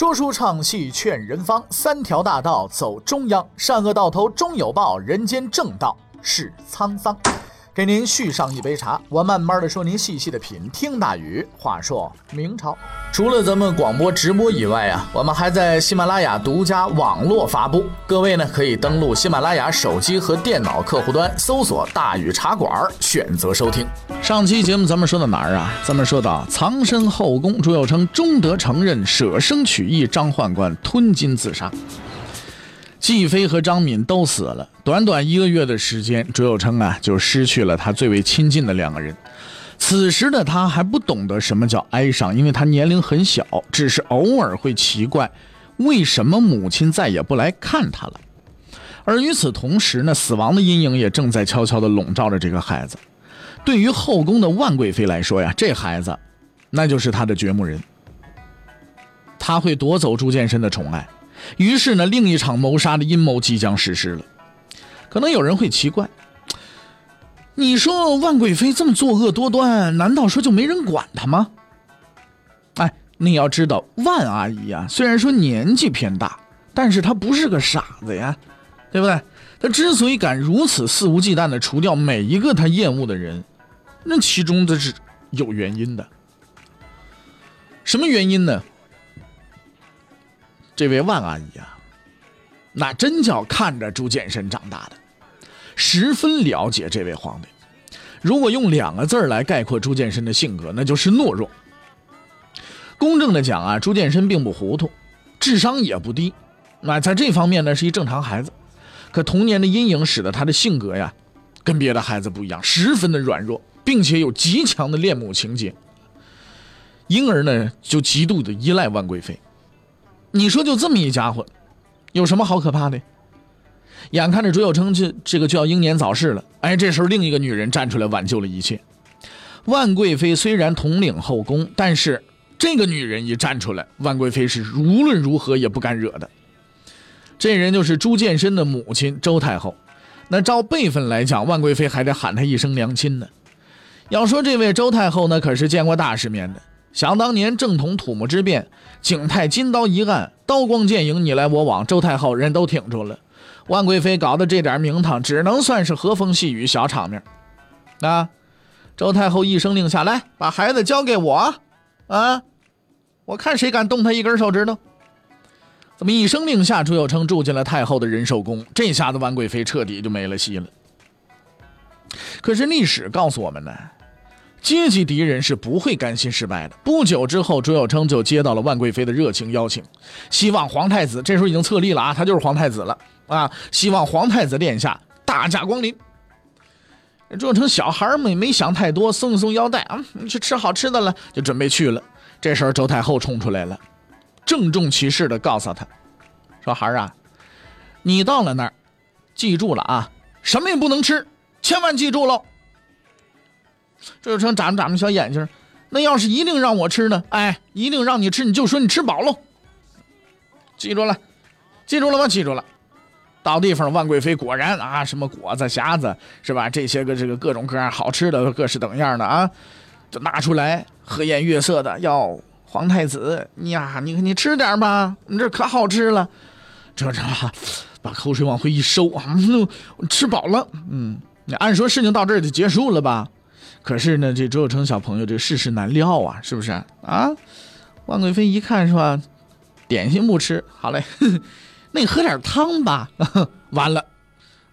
说书唱戏劝人方，三条大道走中央，善恶到头终有报，人间正道是沧桑。给您续上一杯茶，我慢慢的说，您细细的品。听大禹话说明朝，除了咱们广播直播以外啊，我们还在喜马拉雅独家网络发布。各位呢，可以登录喜马拉雅手机和电脑客户端，搜索“大禹茶馆”，选择收听。上期节目咱们说到哪儿啊？咱们说到藏身后宫，朱佑称终得承认舍生取义，张宦官吞金自杀。季飞和张敏都死了，短短一个月的时间，朱有称啊就失去了他最为亲近的两个人。此时的他还不懂得什么叫哀伤，因为他年龄很小，只是偶尔会奇怪，为什么母亲再也不来看他了。而与此同时呢，死亡的阴影也正在悄悄地笼罩着这个孩子。对于后宫的万贵妃来说呀，这孩子，那就是他的掘墓人，他会夺走朱见深的宠爱。于是呢，另一场谋杀的阴谋即将实施了。可能有人会奇怪，你说万贵妃这么作恶多端，难道说就没人管她吗？哎，你要知道，万阿姨啊，虽然说年纪偏大，但是她不是个傻子呀，对不对？她之所以敢如此肆无忌惮地除掉每一个她厌恶的人，那其中的是有原因的。什么原因呢？这位万阿姨啊，那真叫看着朱见深长大的，十分了解这位皇帝。如果用两个字来概括朱见深的性格，那就是懦弱。公正的讲啊，朱见深并不糊涂，智商也不低，那在这方面呢是一正常孩子。可童年的阴影使得他的性格呀，跟别的孩子不一样，十分的软弱，并且有极强的恋母情节，因而呢就极度的依赖万贵妃。你说就这么一家伙，有什么好可怕的？眼看着朱有称这这个就要英年早逝了，哎，这时候另一个女人站出来挽救了一切。万贵妃虽然统领后宫，但是这个女人一站出来，万贵妃是无论如何也不敢惹的。这人就是朱见深的母亲周太后。那照辈分来讲，万贵妃还得喊她一声娘亲呢。要说这位周太后呢，可是见过大世面的。想当年正统土木之变，景泰金刀一案，刀光剑影，你来我往，周太后人都挺住了。万贵妃搞的这点名堂，只能算是和风细雨小场面。啊，周太后一声令下，来把孩子交给我，啊，我看谁敢动他一根手指头。这么一声令下，朱有称住进了太后的仁寿宫，这下子万贵妃彻底就没了戏了。可是历史告诉我们呢。阶级敌人是不会甘心失败的。不久之后，朱有称就接到了万贵妃的热情邀请，希望皇太子这时候已经册立了啊，他就是皇太子了啊，希望皇太子殿下大驾光临。朱有称小孩没没想太多，松松腰带啊，去吃好吃的了，就准备去了。这时候周太后冲出来了，郑重其事的告诉他，说孩儿啊，你到了那儿，记住了啊，什么也不能吃，千万记住喽。这就成眨眨着小眼睛，那要是一定让我吃呢？哎，一定让你吃，你就说你吃饱喽。记住了，记住了吗？记住了。到地方，万贵妃果然啊，什么果子、匣子是吧？这些个这个各种各样好吃的，各式等样的啊，就拿出来，和颜悦色的要皇太子呀，你你吃点吧，你这可好吃了。这这把口水往回一收啊，吃饱了。嗯，你按说事情到这儿就结束了吧？可是呢，这周有成小朋友这世事难料啊，是不是啊？万贵妃一看是吧，点心不吃，好嘞，那你喝点汤吧。完了，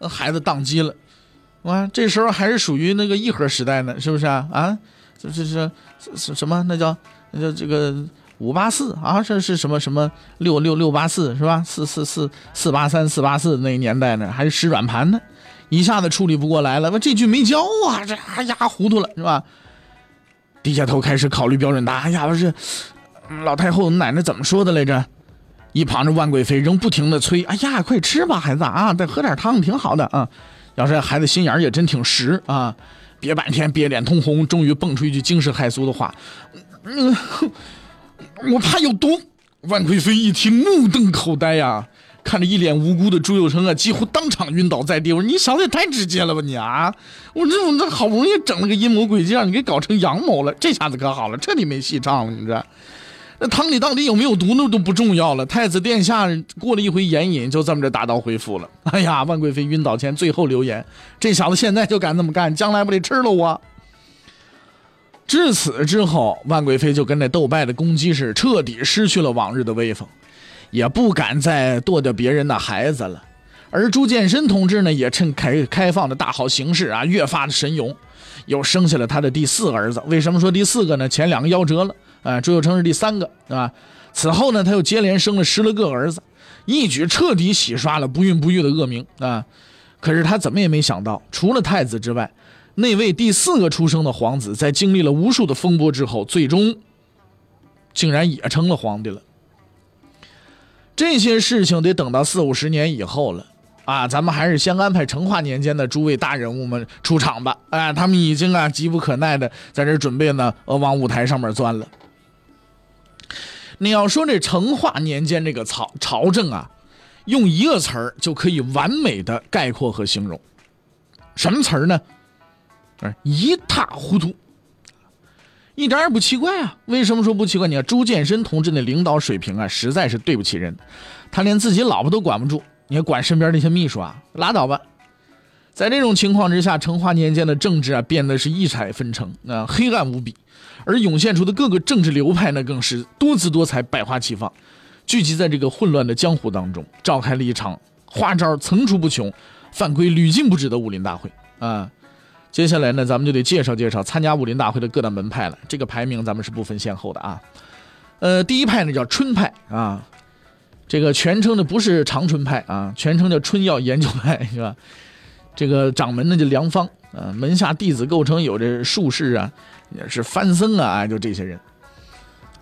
孩子宕机了。哇，这时候还是属于那个一盒时代呢，是不是啊？啊，这这是什什么？那叫那叫这个五八四啊？这是什么什么六六六八四是吧？四四四四八三四八四那个年代呢，还是使软盘呢？一下子处理不过来了，我这句没教啊，这哎呀糊涂了是吧？低下头开始考虑标准答案。哎呀，不是老太后奶奶怎么说的来着？一旁的万贵妃仍不停的催：“哎呀，快吃吧，孩子啊，再喝点汤挺好的啊。”要是孩子心眼也真挺实啊，憋半天憋脸通红，终于蹦出一句惊世骇俗的话：“嗯，我怕有毒。”万贵妃一听，目瞪口呆呀。看着一脸无辜的朱佑成啊，几乎当场晕倒在地。我说：“你想的也太直接了吧你啊！我这我这好不容易整了个阴谋诡计，让你给搞成阳谋了，这下子可好了，彻底没戏唱了。你这，那汤里到底有没有毒那都不重要了。太子殿下过了一回眼瘾，就这么着打道回府了。哎呀，万贵妃晕倒前最后留言：这小子现在就敢这么干，将来不得吃了我？至此之后，万贵妃就跟那斗败的公鸡似，彻底失去了往日的威风，也不敢再剁掉别人的孩子了。而朱见深同志呢，也趁开开放的大好形势啊，越发的神勇，又生下了他的第四个儿子。为什么说第四个呢？前两个夭折了，啊，朱佑樘是第三个，啊。此后呢，他又接连生了十来个儿子，一举彻底洗刷了不孕不育的恶名啊。可是他怎么也没想到，除了太子之外，那位第四个出生的皇子，在经历了无数的风波之后，最终竟然也成了皇帝了。这些事情得等到四五十年以后了。啊，咱们还是先安排成化年间的诸位大人物们出场吧。哎，他们已经啊急不可耐的在这准备呢，呃，往舞台上面钻了。你要说这成化年间这个朝朝政啊，用一个词儿就可以完美的概括和形容，什么词儿呢？一塌糊涂，一点也不奇怪啊。为什么说不奇怪？你看朱见深同志的领导水平啊，实在是对不起人，他连自己老婆都管不住。你还管身边那些秘书啊？拉倒吧！在这种情况之下，成化年间的政治啊，变得是异彩纷呈，啊，黑暗无比。而涌现出的各个政治流派呢，更是多姿多彩，百花齐放，聚集在这个混乱的江湖当中，召开了一场花招层出不穷、犯规屡禁不止的武林大会啊！接下来呢，咱们就得介绍介绍参加武林大会的各大门派了。这个排名咱们是不分先后的啊。呃，第一派呢叫春派啊。这个全称的不是长春派啊，全称叫春药研究派，是吧？这个掌门呢叫梁方，啊，门下弟子构成有这术士啊，也是番僧啊，就这些人。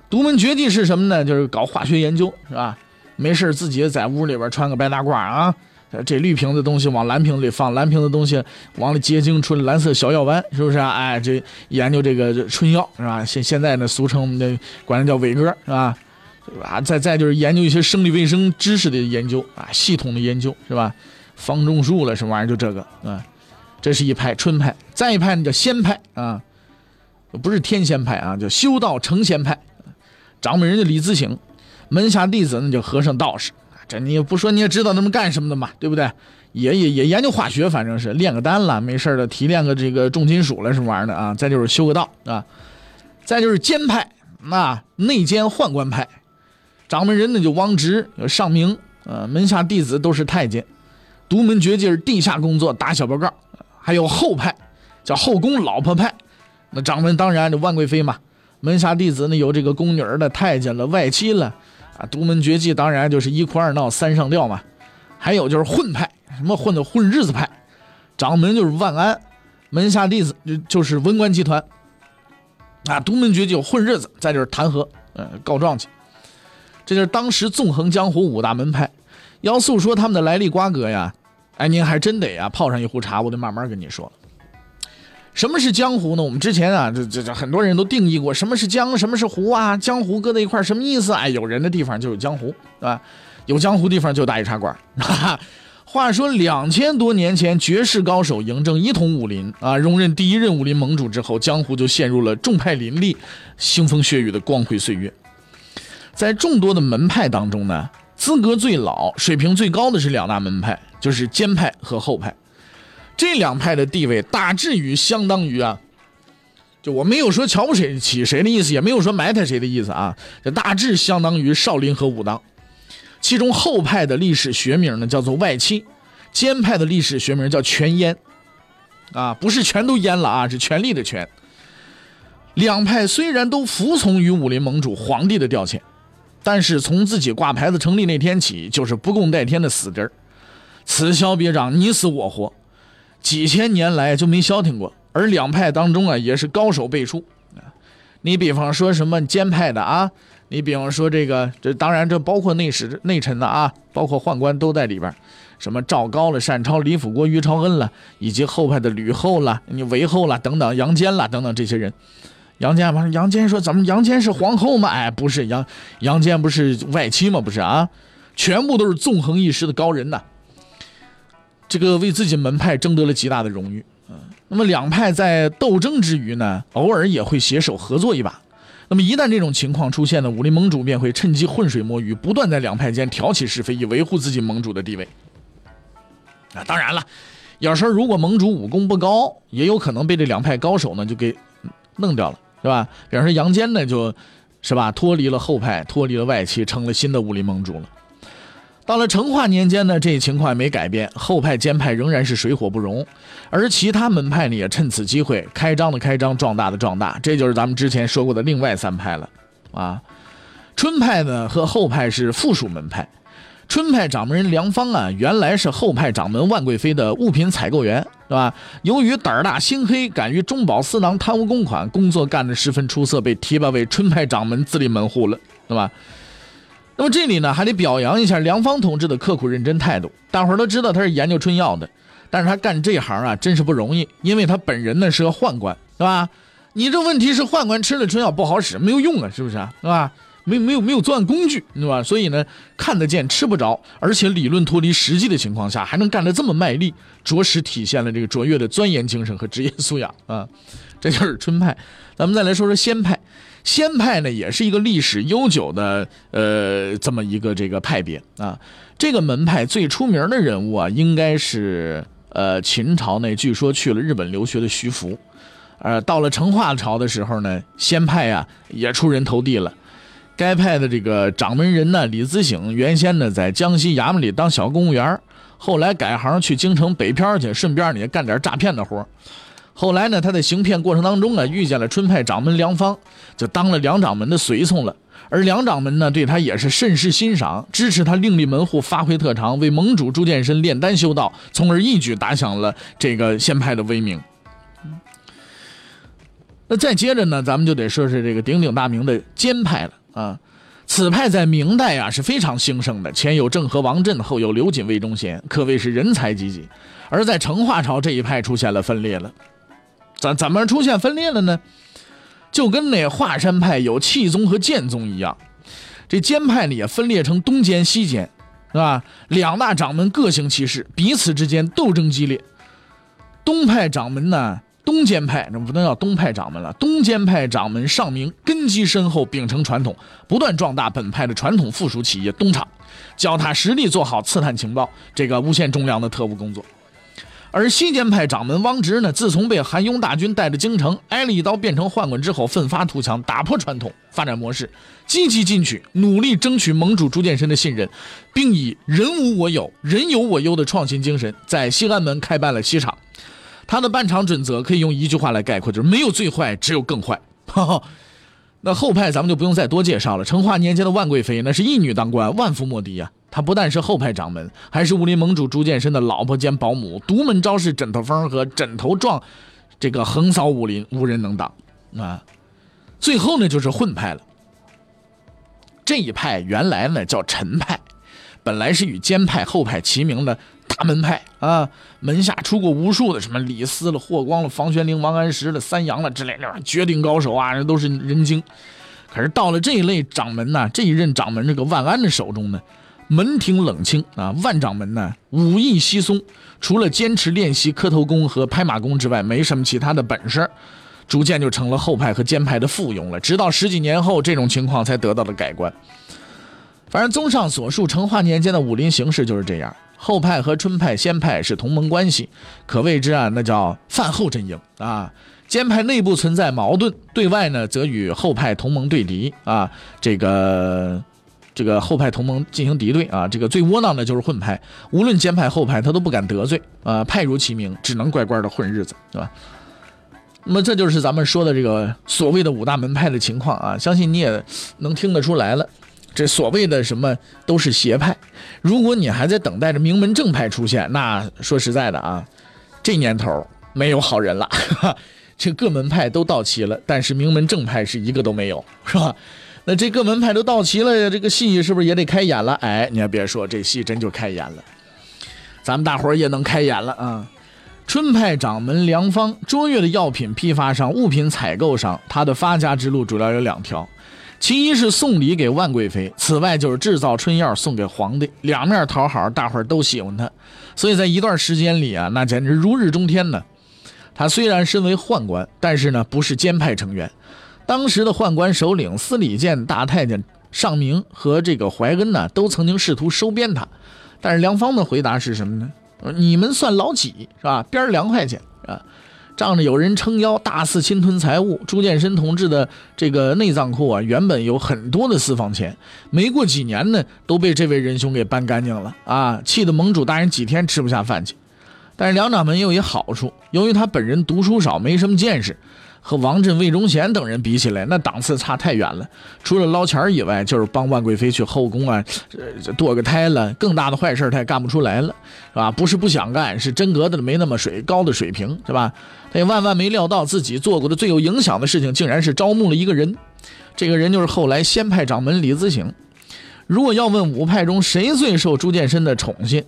独门绝技是什么呢？就是搞化学研究，是吧？没事自己在屋里边穿个白大褂啊，这绿瓶子东西往蓝瓶里放，蓝瓶子东西往里结晶出蓝色小药丸，是不是啊？哎，这研究这个春药，是吧？现现在呢，俗称我们的管它叫伟哥，是吧？对吧？再再就是研究一些生理卫生知识的研究啊，系统的研究是吧？方种树了什么玩意儿？就这个啊，这是一派春派。再一派呢叫仙派啊，不是天仙派啊，叫修道成仙派。掌门人叫李自省，门下弟子那叫和尚道士。这你也不说你也知道他们干什么的嘛，对不对？也也也研究化学，反正是炼个丹了，没事的提炼个这个重金属了什么玩意儿的啊？再就是修个道啊，再就是监派，那内监宦官派。掌门人呢就汪直，上明，呃，门下弟子都是太监，独门绝技是地下工作打小报告，还有后派，叫后宫老婆派，那掌门当然就万贵妃嘛，门下弟子呢有这个宫女儿的、太监了、外戚了，啊，独门绝技当然就是一哭二闹三上吊嘛，还有就是混派，什么混的混日子派，掌门就是万安，门下弟子就就是文官集团，啊，独门绝技混日子，再就是弹劾，呃，告状去。这就是当时纵横江湖五大门派，要诉说他们的来历瓜葛呀，哎，您还真得呀泡上一壶茶，我得慢慢跟你说。什么是江湖呢？我们之前啊，这这这很多人都定义过什么是江，什么是湖啊？江湖搁在一块什么意思？哎，有人的地方就有江湖，对吧？有江湖地方就有大一茶馆。哈 哈话说两千多年前，绝世高手嬴政一统武林啊，荣任第一任武林盟主之后，江湖就陷入了众派林立、腥风血雨的光辉岁月。在众多的门派当中呢，资格最老、水平最高的是两大门派，就是监派和后派。这两派的地位大致于相当于啊，就我没有说瞧不起谁的意思，也没有说埋汰谁的意思啊，这大致相当于少林和武当。其中后派的历史学名呢叫做外戚，兼派的历史学名叫全阉，啊，不是全都阉了啊，是权力的权。两派虽然都服从于武林盟主皇帝的调遣。但是从自己挂牌子成立那天起，就是不共戴天的死针儿，此消彼长，你死我活，几千年来就没消停过。而两派当中啊，也是高手辈出啊。你比方说什么监派的啊，你比方说这个，这当然这包括内史内臣的啊，包括宦官都在里边什么赵高了、单超、李辅国、于朝恩了，以及后派的吕后了、你韦后了等等、杨坚了等等这些人。杨坚嘛，杨坚说：“怎么杨坚是皇后吗？哎，不是杨杨坚不是外戚吗？不是啊，全部都是纵横一时的高人呐。这个为自己门派争得了极大的荣誉。嗯，那么两派在斗争之余呢，偶尔也会携手合作一把。那么一旦这种情况出现呢，武林盟主便会趁机浑水摸鱼，不断在两派间挑起是非，以维护自己盟主的地位。啊，当然了，有时候如果盟主武功不高，也有可能被这两派高手呢就给弄掉了，是吧？比方说杨坚呢，就是吧，脱离了后派，脱离了外戚，成了新的武林盟主了。到了成化年间呢，这一情况也没改变，后派兼派仍然是水火不容，而其他门派呢也趁此机会开张的开张，壮大的壮大，这就是咱们之前说过的另外三派了啊。春派呢和后派是附属门派，春派掌门人梁芳啊，原来是后派掌门万贵妃的物品采购员，是吧？由于胆儿大心黑，敢于中饱私囊贪污公款，工作干得十分出色，被提拔为春派掌门，自立门户了，对吧？那么这里呢，还得表扬一下梁芳同志的刻苦认真态度。大伙儿都知道他是研究春药的，但是他干这行啊，真是不容易，因为他本人呢是个宦官，是吧？你这问题是宦官吃了春药不好使，没有用啊，是不是啊？是吧？没没有没有作案工具，对吧？所以呢，看得见吃不着，而且理论脱离实际的情况下，还能干得这么卖力，着实体现了这个卓越的钻研精神和职业素养啊！这就是春派。咱们再来说说仙派。仙派呢，也是一个历史悠久的呃这么一个这个派别啊。这个门派最出名的人物啊，应该是呃秦朝那据说去了日本留学的徐福。呃，到了成化朝的时候呢，仙派啊也出人头地了。该派的这个掌门人呢，李自省，原先呢在江西衙门里当小公务员，后来改行去京城北漂去，顺便呢干点诈骗的活。后来呢，他在行骗过程当中啊，遇见了春派掌门梁芳，就当了梁掌门的随从了。而梁掌门呢，对他也是甚是欣赏，支持他另立门户，发挥特长，为盟主朱见深炼丹修道，从而一举打响了这个仙派的威名。那再接着呢，咱们就得说说这个鼎鼎大名的监派了啊。此派在明代啊是非常兴盛的，前有郑和王振，后有刘瑾、魏忠贤，可谓是人才济济。而在成化朝这一派出现了分裂了。怎怎么出现分裂了呢？就跟那华山派有气宗和剑宗一样，这监派呢也分裂成东监西监，是吧？两大掌门各行其事，彼此之间斗争激烈。东派掌门呢，东监派那不能叫东派掌门了，东监派掌门尚明根基深厚，秉承传统，不断壮大本派的传统附属企业东厂，脚踏实地做好刺探情报这个无限重量的特务工作。而西监派掌门汪直呢，自从被韩雍大军带着京城挨了一刀，变成宦官之后，奋发图强，打破传统发展模式，积极进取，努力争取盟主朱见深的信任，并以人无我有，人有我优的创新精神，在西安门开办了西厂。他的办厂准则可以用一句话来概括，就是没有最坏，只有更坏。哈哈。那后派咱们就不用再多介绍了。成化年间的万贵妃，那是一女当官，万夫莫敌呀。他不但是后派掌门，还是武林盟主朱见深的老婆兼保姆，独门招式枕头风和枕头状，这个横扫武林，无人能挡啊。最后呢，就是混派了。这一派原来呢叫陈派，本来是与监派、后派齐名的。大门派啊，门下出过无数的什么李斯了、霍光了、房玄龄、王安石了、三杨了之类的绝顶高手啊，这都是人精。可是到了这一类掌门呢，这一任掌门这个万安的手中呢，门庭冷清啊。万掌门呢武艺稀松，除了坚持练习磕头功和拍马功之外，没什么其他的本事，逐渐就成了后派和监派的附庸了。直到十几年后，这种情况才得到了改观。反正综上所述，成化年间的武林形势就是这样。后派和春派、仙派是同盟关系，可谓之啊，那叫饭后阵营啊。监派内部存在矛盾，对外呢则与后派同盟对敌啊。这个这个后派同盟进行敌对啊。这个最窝囊的就是混派，无论监派后派，他都不敢得罪啊。派如其名，只能乖乖的混日子，对吧？那么这就是咱们说的这个所谓的五大门派的情况啊。相信你也能听得出来了。这所谓的什么都是邪派，如果你还在等待着名门正派出现，那说实在的啊，这年头没有好人了。这各门派都到齐了，但是名门正派是一个都没有，是吧？那这各门派都到齐了，这个戏是不是也得开演了？哎，你还别说，这戏真就开演了，咱们大伙儿也能开演了啊！春派掌门梁芳，卓越的药品批发上、物品采购上，他的发家之路主要有两条。其一是送礼给万贵妃，此外就是制造春药送给皇帝，两面讨好，大伙儿都喜欢他。所以在一段时间里啊，那简直如日中天呢。他虽然身为宦官，但是呢不是监派成员，当时的宦官首领司礼监大太监尚明和这个怀恩呢，都曾经试图收编他，但是梁方的回答是什么呢？你们算老几是吧？编两块钱啊，仗着有人撑腰，大肆侵吞财物。朱见深同志的这个内脏库啊，原本有很多的私房钱，没过几年呢，都被这位仁兄给搬干净了啊！气得盟主大人几天吃不下饭去。但是梁掌门也有一好处，由于他本人读书少，没什么见识。和王振、魏忠贤等人比起来，那档次差太远了。除了捞钱以外，就是帮万贵妃去后宫啊，堕个胎了。更大的坏事他也干不出来了，是吧？不是不想干，是真格的没那么水高的水平，是吧？他也万万没料到自己做过的最有影响的事情，竟然是招募了一个人。这个人就是后来仙派掌门李子醒。如果要问五派中谁最受朱见深的宠信？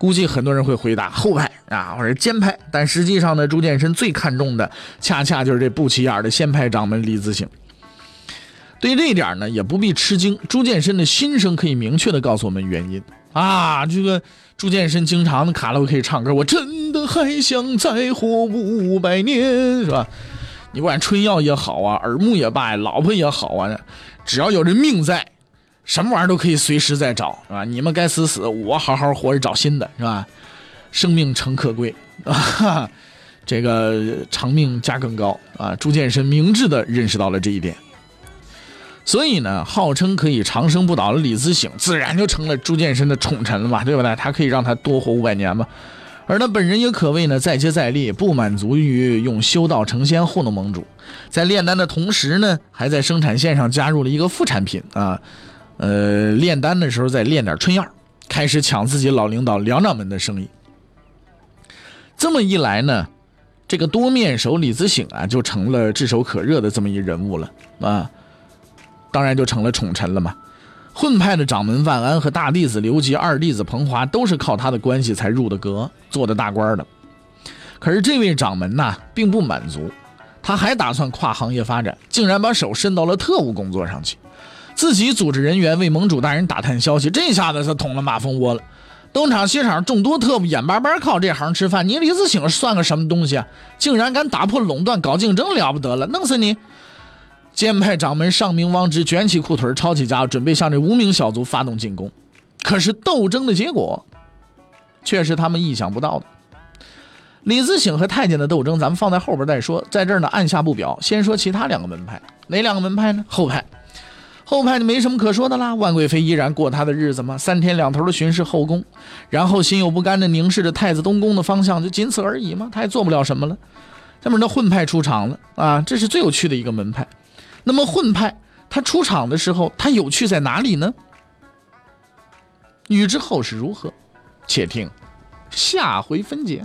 估计很多人会回答后派啊，或者监派，但实际上呢，朱见深最看重的恰恰就是这不起眼的先派掌门李子醒。对这一点呢，也不必吃惊，朱见深的心声可以明确的告诉我们原因啊。这个朱见深经常的卡拉 OK 唱歌，我真的还想再活五百年，是吧？你管春药也好啊，耳目也罢，老婆也好啊，只要有这命在。什么玩意儿都可以随时再找，是吧？你们该死死，我好好活着找新的，是吧？生命诚可贵啊！这个长命价更高啊！朱见深明智的认识到了这一点，所以呢，号称可以长生不倒的李子醒，自然就成了朱见深的宠臣了嘛，对不对？他可以让他多活五百年嘛。而他本人也可谓呢，再接再厉，不满足于用修道成仙糊弄盟主，在炼丹的同时呢，还在生产线上加入了一个副产品啊。呃，炼丹的时候再炼点春药，开始抢自己老领导梁掌门的生意。这么一来呢，这个多面手李子醒啊，就成了炙手可热的这么一人物了啊，当然就成了宠臣了嘛。混派的掌门万安和大弟子刘吉、二弟子彭华都是靠他的关系才入的阁、做的大官的。可是这位掌门呐，并不满足，他还打算跨行业发展，竟然把手伸到了特务工作上去。自己组织人员为盟主大人打探消息，这下子是捅了马蜂窝了。东厂西厂众多特务眼巴巴靠这行吃饭，你李自醒算个什么东西啊？竟然敢打破垄断搞竞争，了不得了！弄死你！监派掌门上明王直卷起裤腿抄起家伙，准备向这无名小卒发动进攻。可是斗争的结果，却是他们意想不到的。李自醒和太监的斗争，咱们放在后边再说，在这儿呢按下不表。先说其他两个门派，哪两个门派呢？后派。后派就没什么可说的啦，万贵妃依然过她的日子嘛，三天两头的巡视后宫，然后心有不甘的凝视着太子东宫的方向，就仅此而已嘛，她也做不了什么了。下面那混派出场了啊，这是最有趣的一个门派。那么混派他出场的时候，他有趣在哪里呢？欲知后事如何，且听下回分解。